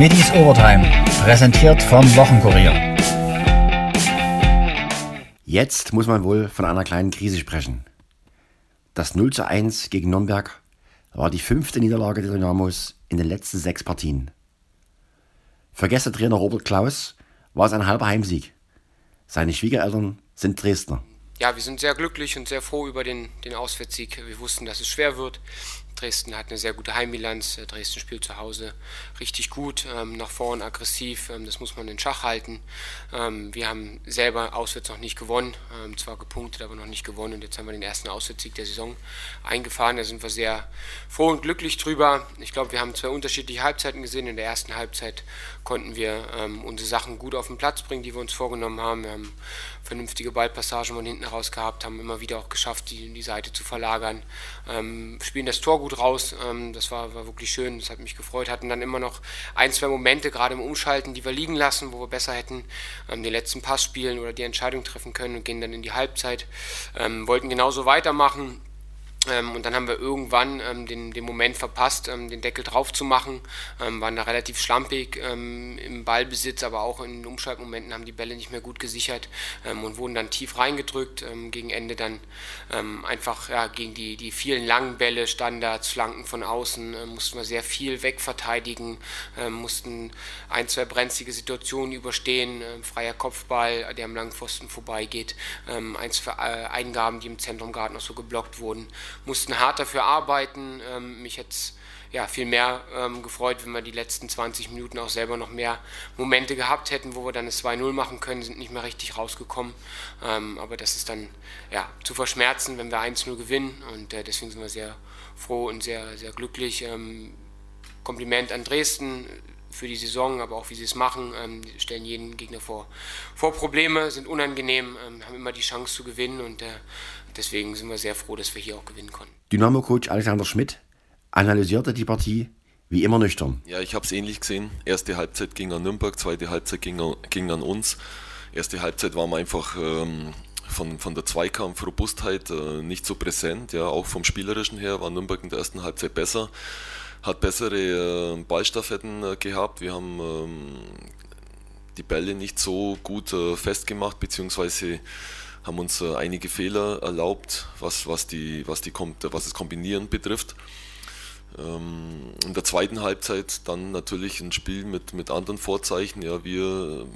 Schmittis Overtime, präsentiert vom Wochenkurier. Jetzt muss man wohl von einer kleinen Krise sprechen. Das 0 zu 1 gegen Nürnberg war die fünfte Niederlage der Dynamos in den letzten sechs Partien. Für Gästetrainer Robert Klaus war es ein halber Heimsieg. Seine Schwiegereltern sind Dresdner. Ja, wir sind sehr glücklich und sehr froh über den, den Auswärtssieg. Wir wussten, dass es schwer wird. Dresden hat eine sehr gute Heimbilanz. Äh, Dresden spielt zu Hause richtig gut, ähm, nach vorn aggressiv. Ähm, das muss man in Schach halten. Ähm, wir haben selber auswärts noch nicht gewonnen, ähm, zwar gepunktet, aber noch nicht gewonnen. Und jetzt haben wir den ersten Auswärtssieg der Saison eingefahren. Da sind wir sehr froh und glücklich drüber. Ich glaube, wir haben zwei unterschiedliche Halbzeiten gesehen. In der ersten Halbzeit konnten wir ähm, unsere Sachen gut auf den Platz bringen, die wir uns vorgenommen haben. Wir haben vernünftige Ballpassagen von hinten heraus gehabt, haben immer wieder auch geschafft, die, die Seite zu verlagern. Ähm, spielen das Tor gut raus, ähm, das war, war wirklich schön, das hat mich gefreut. Hatten dann immer noch ein, zwei Momente, gerade im Umschalten, die wir liegen lassen, wo wir besser hätten ähm, den letzten Pass spielen oder die Entscheidung treffen können und gehen dann in die Halbzeit. Ähm, wollten genauso weitermachen ähm, und dann haben wir irgendwann ähm, den, den Moment verpasst, ähm, den Deckel drauf zu machen. Ähm, waren da relativ schlampig ähm, im Ballbesitz, aber auch in Umschaltmomenten haben die Bälle nicht mehr gut gesichert ähm, und wurden dann tief reingedrückt. gegen Ende dann einfach ja, gegen die, die vielen langen Bälle, Standards, Flanken von außen, äh, mussten wir sehr viel wegverteidigen, mussten ein, zwei brenzlige Situationen überstehen. freier Kopfball, der am langen Pfosten vorbeigeht, ein, zwei äh, Eingaben, die im Zentrum gerade noch so geblockt wurden mussten hart dafür arbeiten. Ähm, mich hätte ja, viel mehr ähm, gefreut, wenn wir die letzten 20 Minuten auch selber noch mehr Momente gehabt hätten, wo wir dann das 2-0 machen können, sind nicht mehr richtig rausgekommen. Ähm, aber das ist dann ja, zu verschmerzen, wenn wir 1-0 gewinnen und äh, deswegen sind wir sehr froh und sehr, sehr glücklich. Ähm, Kompliment an Dresden für die Saison, aber auch wie sie es machen, ähm, stellen jeden Gegner vor, vor Probleme, sind unangenehm, ähm, haben immer die Chance zu gewinnen und äh, deswegen sind wir sehr froh, dass wir hier auch gewinnen konnten. Dynamo-Coach Alexander Schmidt analysierte die Partie wie immer nüchtern. Ja, ich habe es ähnlich gesehen. Erste Halbzeit ging an Nürnberg, zweite Halbzeit ging, ging an uns. Erste Halbzeit waren wir einfach ähm, von, von der Zweikampf-Robustheit äh, nicht so präsent. Ja, auch vom Spielerischen her war Nürnberg in der ersten Halbzeit besser, hat bessere äh, Ballstaffetten äh, gehabt. Wir haben ähm, die Bälle nicht so gut äh, festgemacht, beziehungsweise haben uns äh, einige Fehler erlaubt, was, was, die, was, die, was das Kombinieren betrifft. Ähm, in der zweiten Halbzeit dann natürlich ein Spiel mit, mit anderen Vorzeichen. Ja, wir ähm,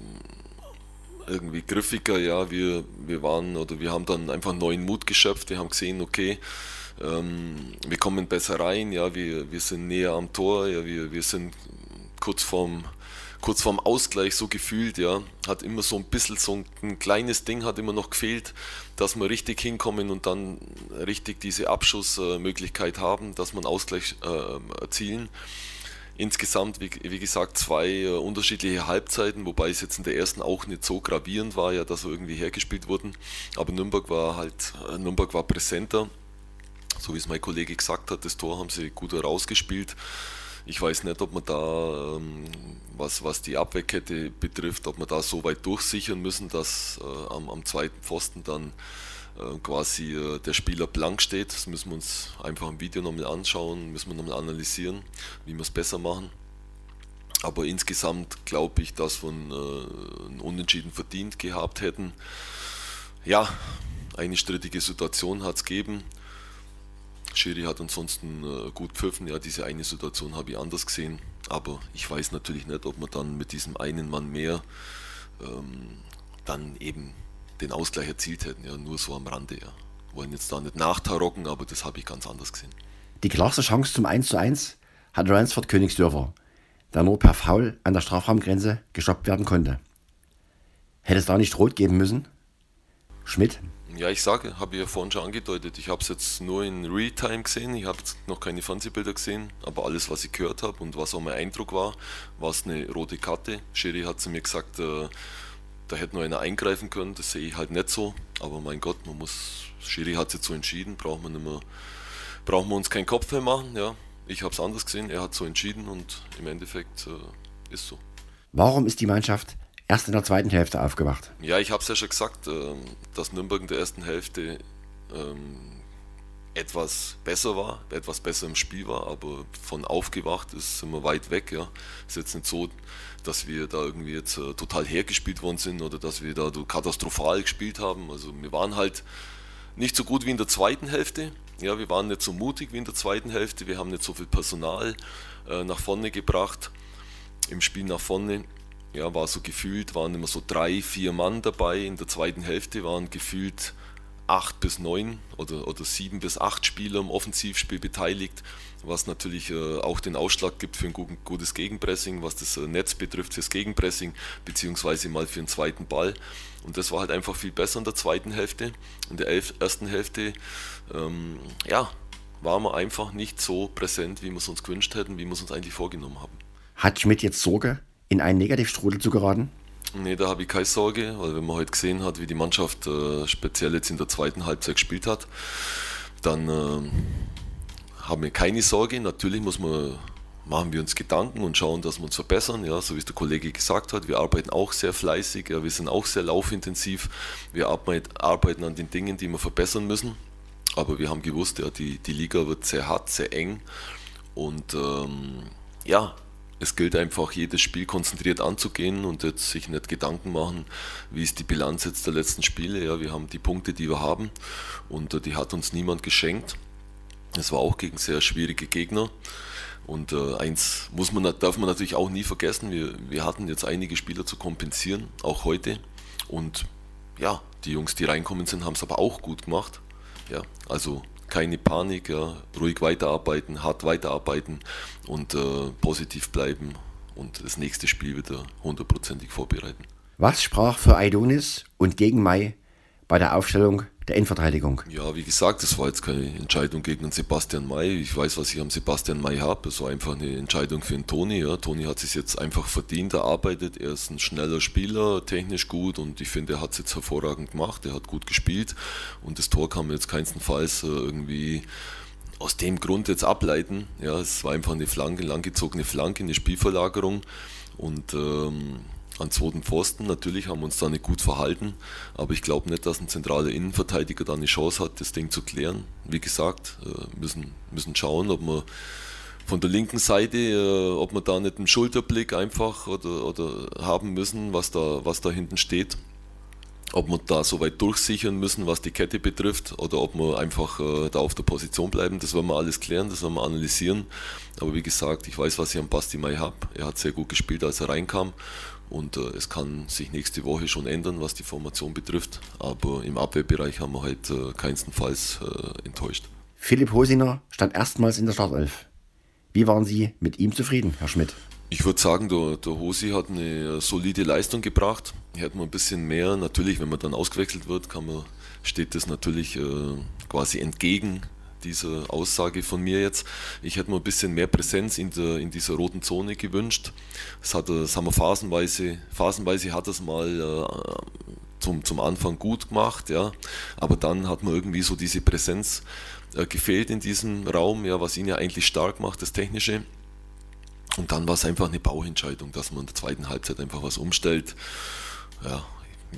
irgendwie griffiger, ja, wir, wir waren oder wir haben dann einfach neuen Mut geschöpft. Wir haben gesehen, okay, ähm, wir kommen besser rein, ja, wir, wir sind näher am Tor, ja, wir, wir sind kurz vorm kurz vorm Ausgleich so gefühlt, ja, hat immer so ein bisschen so ein kleines Ding hat immer noch gefehlt, dass wir richtig hinkommen und dann richtig diese Abschussmöglichkeit haben, dass man Ausgleich äh, erzielen. Insgesamt, wie, wie gesagt, zwei äh, unterschiedliche Halbzeiten, wobei es jetzt in der ersten auch nicht so gravierend war, ja, dass wir irgendwie hergespielt wurden. Aber Nürnberg war halt, äh, Nürnberg war präsenter, so wie es mein Kollege gesagt hat, das Tor haben sie gut herausgespielt. Ich weiß nicht, ob man da, ähm, was, was die Abwehrkette betrifft, ob man da so weit durchsichern müssen, dass äh, am, am zweiten Pfosten dann äh, quasi äh, der Spieler blank steht. Das müssen wir uns einfach im Video nochmal anschauen, müssen wir nochmal analysieren, wie wir es besser machen. Aber insgesamt glaube ich, dass wir einen, äh, einen Unentschieden verdient gehabt hätten. Ja, eine strittige Situation hat es gegeben. Schiri hat ansonsten äh, gut pfiffen. Ja, diese eine Situation habe ich anders gesehen. Aber ich weiß natürlich nicht, ob man dann mit diesem einen Mann mehr ähm, dann eben den Ausgleich erzielt hätten. Ja, nur so am Rande. Ja. Wollen jetzt da nicht nachtarocken, aber das habe ich ganz anders gesehen. Die klarste Chance zum 1:1 hat Ransford Königsdörfer, der nur per Foul an der Strafraumgrenze gestoppt werden konnte. Hätte es da nicht rot geben müssen? Schmidt? Ja, ich sage, habe ich ja vorhin schon angedeutet, ich habe es jetzt nur in Realtime gesehen, ich habe noch keine Fernsehbilder gesehen, aber alles, was ich gehört habe und was auch mein Eindruck war, war es eine rote Karte. Sherry hat zu mir gesagt, äh, da hätte nur einer eingreifen können, das sehe ich halt nicht so, aber mein Gott, man muss, Sherry hat sich so entschieden, braucht man nicht mehr, brauchen wir uns keinen Kopf mehr machen, ja. Ich habe es anders gesehen, er hat so entschieden und im Endeffekt äh, ist so. Warum ist die Mannschaft erst in der zweiten Hälfte aufgewacht. Ja, ich habe es ja schon gesagt, ähm, dass Nürnberg in der ersten Hälfte ähm, etwas besser war, etwas besser im Spiel war, aber von aufgewacht ist immer weit weg. Ja. Ist jetzt nicht so, dass wir da irgendwie jetzt äh, total hergespielt worden sind oder dass wir da katastrophal gespielt haben. Also wir waren halt nicht so gut wie in der zweiten Hälfte. Ja, wir waren nicht so mutig wie in der zweiten Hälfte. Wir haben nicht so viel Personal äh, nach vorne gebracht im Spiel nach vorne. Ja, war so gefühlt, waren immer so drei, vier Mann dabei. In der zweiten Hälfte waren gefühlt acht bis neun oder, oder sieben bis acht Spieler im Offensivspiel beteiligt, was natürlich äh, auch den Ausschlag gibt für ein gutes Gegenpressing, was das äh, Netz betrifft fürs Gegenpressing, beziehungsweise mal für einen zweiten Ball. Und das war halt einfach viel besser in der zweiten Hälfte. In der elf, ersten Hälfte, ähm, ja, waren wir einfach nicht so präsent, wie wir es uns gewünscht hätten, wie wir es uns eigentlich vorgenommen haben. Hat Schmidt jetzt Sorge, in einen Negativstrudel zu geraten? Nee, da habe ich keine Sorge, weil wenn man heute gesehen hat, wie die Mannschaft äh, speziell jetzt in der zweiten Halbzeit gespielt hat, dann äh, haben wir keine Sorge. Natürlich muss man, machen wir uns Gedanken und schauen, dass wir uns verbessern. Ja, so wie es der Kollege gesagt hat, wir arbeiten auch sehr fleißig, ja, wir sind auch sehr laufintensiv. Wir arbeiten an den Dingen, die wir verbessern müssen. Aber wir haben gewusst, ja, die, die Liga wird sehr hart, sehr eng. Und ähm, ja, es gilt einfach, jedes Spiel konzentriert anzugehen und jetzt sich nicht Gedanken machen, wie ist die Bilanz jetzt der letzten Spiele. Ja, wir haben die Punkte, die wir haben und äh, die hat uns niemand geschenkt. Es war auch gegen sehr schwierige Gegner. Und äh, eins muss man, darf man natürlich auch nie vergessen, wir, wir hatten jetzt einige Spieler zu kompensieren, auch heute. Und ja, die Jungs, die reinkommen sind, haben es aber auch gut gemacht. Ja, also keine Panik, ja, ruhig weiterarbeiten, hart weiterarbeiten und äh, positiv bleiben und das nächste Spiel wieder hundertprozentig vorbereiten. Was sprach für Aidonis und gegen Mai bei der Aufstellung der Innenverteidigung? Ja, wie gesagt, das war jetzt keine Entscheidung gegen Sebastian May. Ich weiß, was ich am Sebastian May habe. Es war einfach eine Entscheidung für den Toni. Ja. Toni hat sich jetzt einfach verdient erarbeitet. Er ist ein schneller Spieler, technisch gut und ich finde, er hat es jetzt hervorragend gemacht. Er hat gut gespielt und das Tor kann man jetzt keinstenfalls äh, irgendwie aus dem Grund jetzt ableiten. Ja, es war einfach eine Flanke, langgezogene Flanke, eine Spielverlagerung und ähm, an zweiten Pfosten. Natürlich haben wir uns da nicht gut verhalten, aber ich glaube nicht, dass ein zentraler Innenverteidiger da eine Chance hat, das Ding zu klären. Wie gesagt, äh, müssen, müssen schauen, ob wir von der linken Seite, äh, ob wir da nicht einen Schulterblick einfach oder, oder haben müssen, was da, was da hinten steht. Ob wir da so weit durchsichern müssen, was die Kette betrifft, oder ob wir einfach äh, da auf der Position bleiben. Das werden wir alles klären, das werden wir analysieren. Aber wie gesagt, ich weiß, was ich am Basti Mai habe. Er hat sehr gut gespielt, als er reinkam. Und äh, es kann sich nächste Woche schon ändern, was die Formation betrifft. Aber im Abwehrbereich haben wir halt äh, keinstenfalls äh, enttäuscht. Philipp Hosiner stand erstmals in der Startelf. Wie waren Sie mit ihm zufrieden, Herr Schmidt? Ich würde sagen, der, der Hosi hat eine solide Leistung gebracht. Er hat man ein bisschen mehr. Natürlich, wenn man dann ausgewechselt wird, man, steht das natürlich äh, quasi entgegen dieser Aussage von mir jetzt. Ich hätte mir ein bisschen mehr Präsenz in, der, in dieser roten Zone gewünscht. Das, hat, das haben wir phasenweise, phasenweise hat es mal äh, zum, zum Anfang gut gemacht, ja. Aber dann hat man irgendwie so diese Präsenz äh, gefehlt in diesem Raum, ja, was ihn ja eigentlich stark macht, das Technische. Und dann war es einfach eine Bauentscheidung, dass man in der zweiten Halbzeit einfach was umstellt. Ja,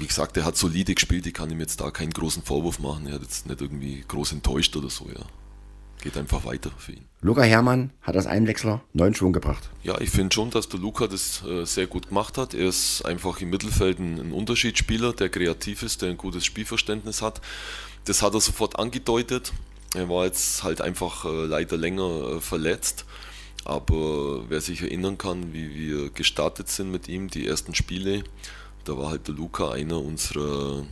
wie gesagt, er hat solide gespielt, ich kann ihm jetzt da keinen großen Vorwurf machen. Er hat jetzt nicht irgendwie groß enttäuscht oder so, ja. Geht einfach weiter für ihn. Luca Hermann hat als Einwechsler neuen Schwung gebracht. Ja, ich finde schon, dass der Luca das äh, sehr gut gemacht hat. Er ist einfach im Mittelfeld ein, ein Unterschiedsspieler, der kreativ ist, der ein gutes Spielverständnis hat. Das hat er sofort angedeutet. Er war jetzt halt einfach äh, leider länger äh, verletzt. Aber wer sich erinnern kann, wie wir gestartet sind mit ihm, die ersten Spiele, da war halt der Luca einer unserer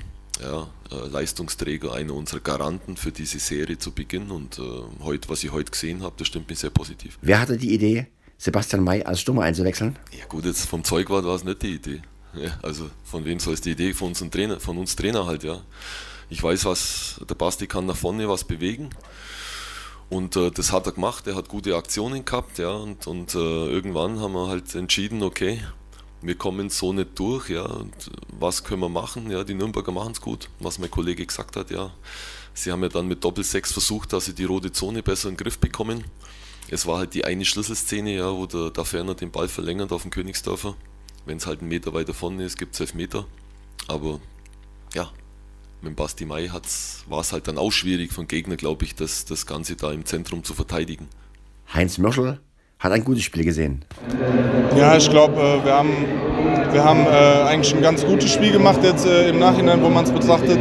ja, äh, Leistungsträger, einer unserer Garanten für diese Serie zu Beginn. Und äh, heute, was ich heute gesehen habe, das stimmt mich sehr positiv. Wer hatte die Idee, Sebastian May als Stürmer einzuwechseln? Ja gut, jetzt vom Zeugwart war es nicht die Idee. Ja, also von wem soll es die Idee? Von, unseren Trainer, von uns Trainer halt, ja. Ich weiß, was der Basti kann nach vorne was bewegen. Und äh, das hat er gemacht, er hat gute Aktionen gehabt, ja. Und, und äh, irgendwann haben wir halt entschieden, okay, wir kommen so nicht durch, ja, und was können wir machen? Ja, die Nürnberger machen es gut, was mein Kollege gesagt hat, ja. Sie haben ja dann mit Doppel-6 versucht, dass sie die rote Zone besser in den Griff bekommen. Es war halt die eine Schlüsselszene, ja, wo der, der Ferner den Ball verlängert auf den Königsdörfer. Wenn es halt einen Meter weiter vorne ist, gibt es elf Meter. Aber ja, mit Basti Mai war es halt dann auch schwierig von Gegner, glaube ich, das, das Ganze da im Zentrum zu verteidigen. Heinz Mörschel hat ein gutes Spiel gesehen. Ja, ich glaube, äh, wir haben, wir haben äh, eigentlich ein ganz gutes Spiel gemacht jetzt äh, im Nachhinein, wo man es betrachtet.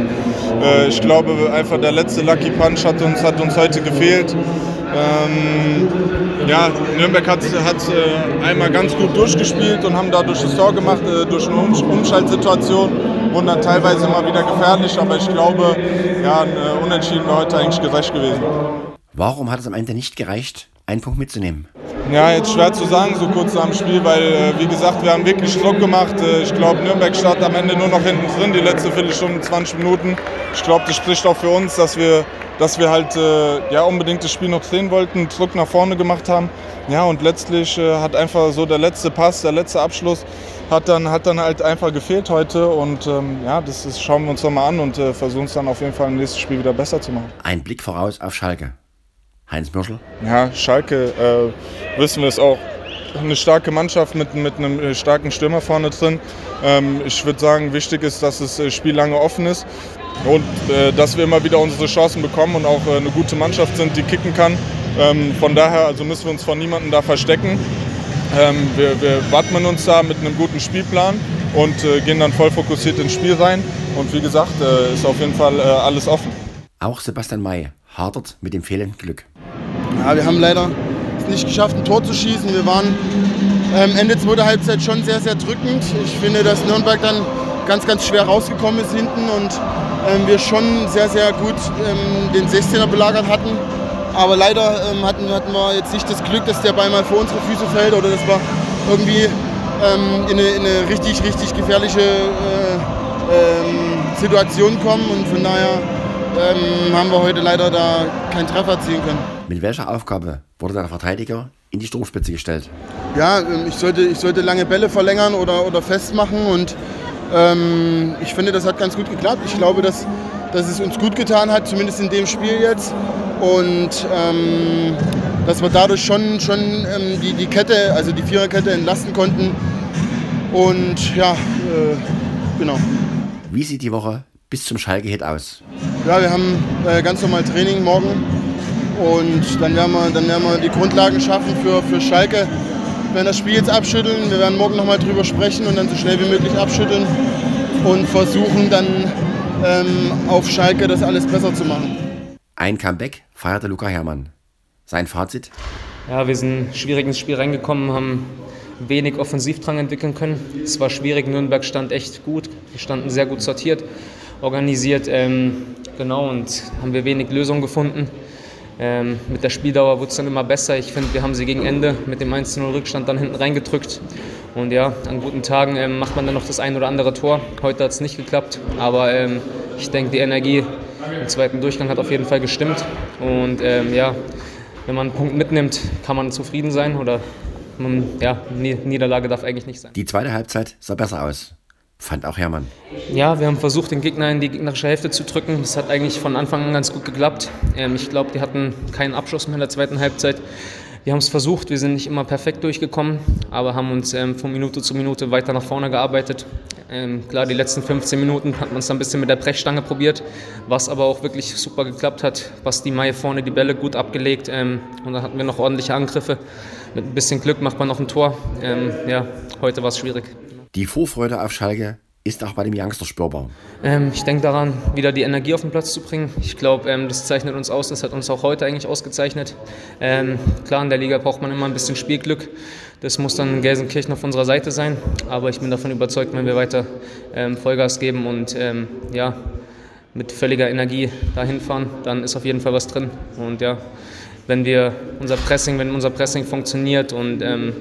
ich glaube, einfach der letzte Lucky Punch hat uns, hat uns heute gefehlt. Ähm, ja, Nürnberg hat, hat äh, einmal ganz gut durchgespielt und haben dadurch das Tor gemacht, äh, durch eine Umschaltsituation. Wurden dann teilweise immer wieder gefährlich, aber ich glaube, ja, ein Unentschieden wäre heute eigentlich gerecht gewesen. Warum hat es am Ende nicht gereicht, einen Punkt mitzunehmen? Ja, jetzt schwer zu sagen, so kurz nach dem Spiel, weil, äh, wie gesagt, wir haben wirklich Druck gemacht. Äh, ich glaube, Nürnberg startet am Ende nur noch hinten drin, die letzte Viertelstunde, 20 Minuten. Ich glaube, das spricht auch für uns, dass wir, dass wir halt äh, ja, unbedingt das Spiel noch drehen wollten, Druck nach vorne gemacht haben. Ja, und letztlich hat einfach so der letzte Pass, der letzte Abschluss hat dann, hat dann halt einfach gefehlt heute. Und ähm, ja, das, das, schauen wir uns nochmal an und äh, versuchen es dann auf jeden Fall im nächsten Spiel wieder besser zu machen. Ein Blick voraus auf Schalke. Heinz Mürschel? Ja, Schalke, äh, wissen wir es auch. Eine starke Mannschaft mit, mit einem äh, starken Stürmer vorne drin. Ähm, ich würde sagen, wichtig ist, dass das äh, Spiel lange offen ist und äh, dass wir immer wieder unsere Chancen bekommen und auch äh, eine gute Mannschaft sind, die kicken kann. Ähm, von daher also müssen wir uns von niemandem da verstecken. Ähm, wir, wir wappnen uns da mit einem guten Spielplan und äh, gehen dann voll fokussiert ins Spiel rein. Und wie gesagt, ist auf jeden Fall alles offen. Auch Sebastian May hadert mit dem fehlenden Glück. Ja, wir haben leider nicht geschafft, ein Tor zu schießen. Wir waren ähm, Ende zweiter Halbzeit schon sehr, sehr drückend. Ich finde, dass Nürnberg dann ganz, ganz schwer rausgekommen ist hinten und ähm, wir schon sehr, sehr gut ähm, den 16er belagert hatten. Aber leider ähm, hatten, hatten wir jetzt nicht das Glück, dass der Ball mal vor unsere Füße fällt oder dass wir irgendwie ähm, in eine, in, eine, richtig, richtig gefährliche äh, ähm, Situation kommen. Und von daher haben wir heute leider da keinen Treffer erzielen können. Mit welcher Aufgabe wurde der Verteidiger in die Sturmspitze gestellt? Ja, ähm, ich sollte, ich sollte lange Bälle verlängern oder, oder festmachen und ähm, ich finde, das hat ganz gut geklappt. Ich glaube, dass, dass es uns gut getan hat, zumindest in dem Spiel jetzt. Und ähm, dass wir dadurch schon, schon ähm, die, die Kette, also die Viererkette entlasten konnten. Und ja, äh, genau. Wie sieht die Woche bis zum Schalke-Hit aus? Ja, wir haben äh, ganz normal Training morgen und dann werden wir, dann werden wir die Grundlagen schaffen für, für Schalke. Wir werden das Spiel jetzt abschütteln. Wir werden morgen nochmal drüber sprechen und dann so schnell wie möglich abschütteln und versuchen dann ähm, auf Schalke das alles besser zu machen. Ein Comeback feierte Luca Herrmann. Sein Fazit? Ja, wir sind schwierig ins Spiel reingekommen, haben wenig Offensivdrang entwickeln können. Es war schwierig, Nürnberg stand echt gut. Wir standen sehr gut sortiert organisiert. Ähm, genau, und haben wir wenig Lösungen gefunden. Ähm, mit der Spieldauer wurde es dann immer besser. Ich finde, wir haben sie gegen Ende mit dem 1-0-Rückstand dann hinten reingedrückt. Und ja, an guten Tagen ähm, macht man dann noch das ein oder andere Tor. Heute hat es nicht geklappt, aber ähm, ich denke, die Energie im zweiten Durchgang hat auf jeden Fall gestimmt. Und ähm, ja, wenn man einen Punkt mitnimmt, kann man zufrieden sein oder man, ja, Niederlage darf eigentlich nicht sein. Die zweite Halbzeit sah besser aus. Fand auch Hermann. Ja, wir haben versucht, den Gegner in die gegnerische Hälfte zu drücken. Das hat eigentlich von Anfang an ganz gut geklappt. Ähm, ich glaube, die hatten keinen Abschluss mehr in der zweiten Halbzeit. Wir haben es versucht, wir sind nicht immer perfekt durchgekommen, aber haben uns ähm, von Minute zu Minute weiter nach vorne gearbeitet. Ähm, klar, die letzten 15 Minuten hat man es ein bisschen mit der Brechstange probiert, was aber auch wirklich super geklappt hat. Basti Mai vorne die Bälle gut abgelegt und dann hatten wir noch ordentliche Angriffe. Mit ein bisschen Glück macht man noch ein Tor. Ja, heute war es schwierig. Die Vorfreude auf Schalke ist auch bei dem Youngster spürbar. Ähm, ich denke daran, wieder die Energie auf den Platz zu bringen. Ich glaube, ähm, das zeichnet uns aus. Das hat uns auch heute eigentlich ausgezeichnet. Ähm, klar, in der Liga braucht man immer ein bisschen Spielglück. Das muss dann Gelsenkirchen auf unserer Seite sein. Aber ich bin davon überzeugt, wenn wir weiter ähm, Vollgas geben und ähm, ja, mit völliger Energie dahin fahren, dann ist auf jeden Fall was drin. Und ja, wenn wir unser Pressing, wenn unser Pressing funktioniert und ähm,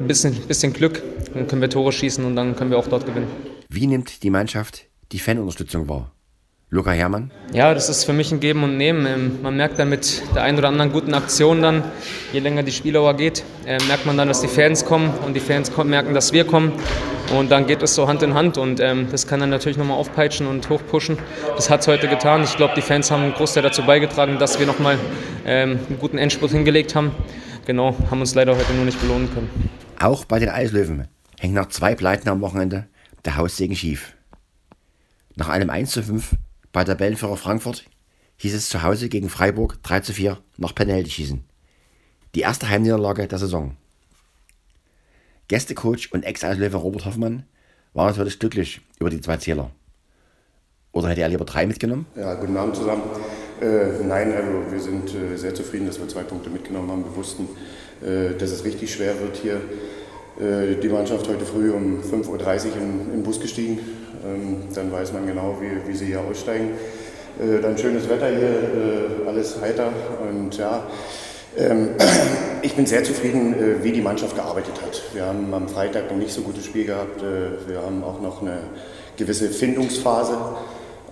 ein bisschen, bisschen Glück, dann können wir Tore schießen und dann können wir auch dort gewinnen. Wie nimmt die Mannschaft die Fanunterstützung wahr? Luca Herrmann? Ja, das ist für mich ein Geben und Nehmen. Ähm, man merkt dann mit der einen oder anderen guten Aktion dann, je länger die Spieldauer geht, äh, merkt man dann, dass die Fans kommen und die Fans merken, dass wir kommen. Und dann geht es so Hand in Hand und ähm, das kann dann natürlich nochmal aufpeitschen und hochpushen. Das hat es heute getan. Ich glaube, die Fans haben einen Großteil dazu beigetragen, dass wir nochmal ähm, einen guten Endspurt hingelegt haben. Genau, haben uns leider heute nur nicht belohnen können. Auch bei den Eislöwen hängt nach zwei Pleiten am Wochenende der Haussegen schief. Nach einem 1 zu 5 bei Tabellenführer Frankfurt hieß es zu Hause gegen Freiburg 3 zu 4 nach Penalty schießen. Die erste Heimniederlage der Saison. Gästecoach und Ex-Auslöwe Robert Hoffmann war natürlich glücklich über die zwei Zähler. Oder hätte er lieber drei mitgenommen? Ja, guten Abend zusammen. Äh, nein, also wir sind äh, sehr zufrieden, dass wir zwei Punkte mitgenommen haben. Wir wussten, äh, dass es richtig schwer wird hier. Äh, die Mannschaft heute früh um 5.30 Uhr in, den Bus gestiegen. Ähm, dann weiß man genau, wie, wie sie hier aussteigen. Äh, dann schönes Wetter hier, äh, alles heiter und ja. Ähm, ich bin sehr zufrieden, wie die Mannschaft gearbeitet hat. Wir haben am Freitag noch nicht so gutes Spiel gehabt. Wir haben auch noch eine gewisse Findungsphase.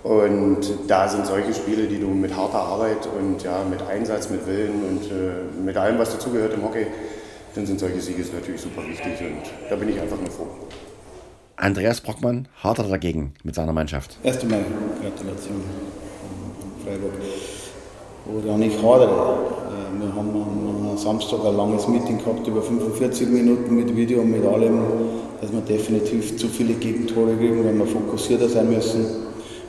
Und da sind solche Spiele, die du mit harter Arbeit und ja, mit Einsatz, mit Willen und mit allem, was dazugehört im Hockey, dann sind solche Siege natürlich super wichtig und da bin ich einfach nur froh. Andreas Brockmann hadert dagegen mit seiner Mannschaft. Erst einmal Gratulation Freiburg. Oder nicht hadere. Wir haben am Samstag ein langes Meeting gehabt, über 45 Minuten mit Video und mit allem, dass wir definitiv zu viele Gegentore kriegen, weil wir fokussierter sein müssen.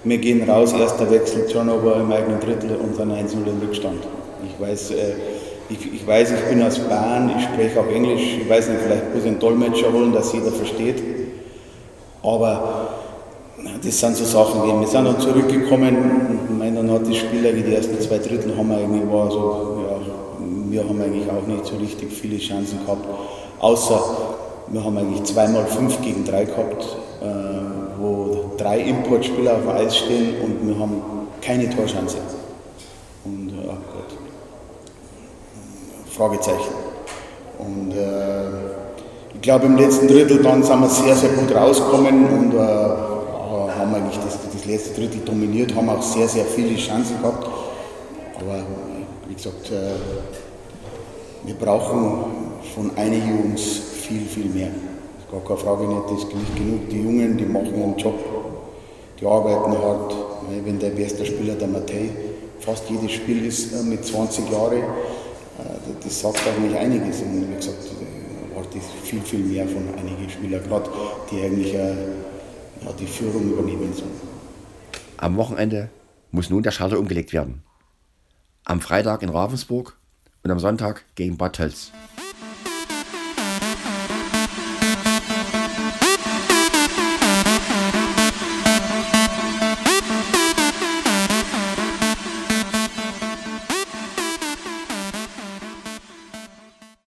Wir gehen raus, erster Wechsel, Turnover im eigenen Drittel und dann 1-0 im Rückstand. Ich weiß, äh, ich, ich, weiß, ich bin aus Bayern, ich spreche auch Englisch, ich weiß nicht, vielleicht muss ich einen Dolmetscher holen, dass jeder versteht. Aber das sind so Sachen Wir sind dann zurückgekommen und dann hat die Spieler, die ersten zwei Drittel haben irgendwie war so, ja, wir haben eigentlich auch nicht so richtig viele Chancen gehabt, außer wir haben eigentlich zweimal fünf gegen drei gehabt, äh, wo drei Importspieler auf Eis stehen und wir haben keine Torchance. Und äh, Gott, Fragezeichen. Und äh, ich glaube im letzten Drittel dann sind wir sehr, sehr gut rausgekommen und äh, haben eigentlich das, das letzte Drittel dominiert, haben auch sehr, sehr viele Chancen gehabt. Aber wie gesagt, äh, wir brauchen von einigen Jungs viel, viel mehr. Gar keine Frage nicht, das ist nicht genug. Die Jungen, die machen ihren Job, die arbeiten hart. Wenn der beste Spieler, der Matthäi, fast jedes Spiel ist äh, mit 20 Jahren, das sagt nicht einiges. Und wie gesagt, ich viel, viel mehr von einigen Spielern, gerade die eigentlich ja, die Führung übernehmen sollen. Am Wochenende muss nun der Schalter umgelegt werden. Am Freitag in Ravensburg und am Sonntag gegen Bad Tölz.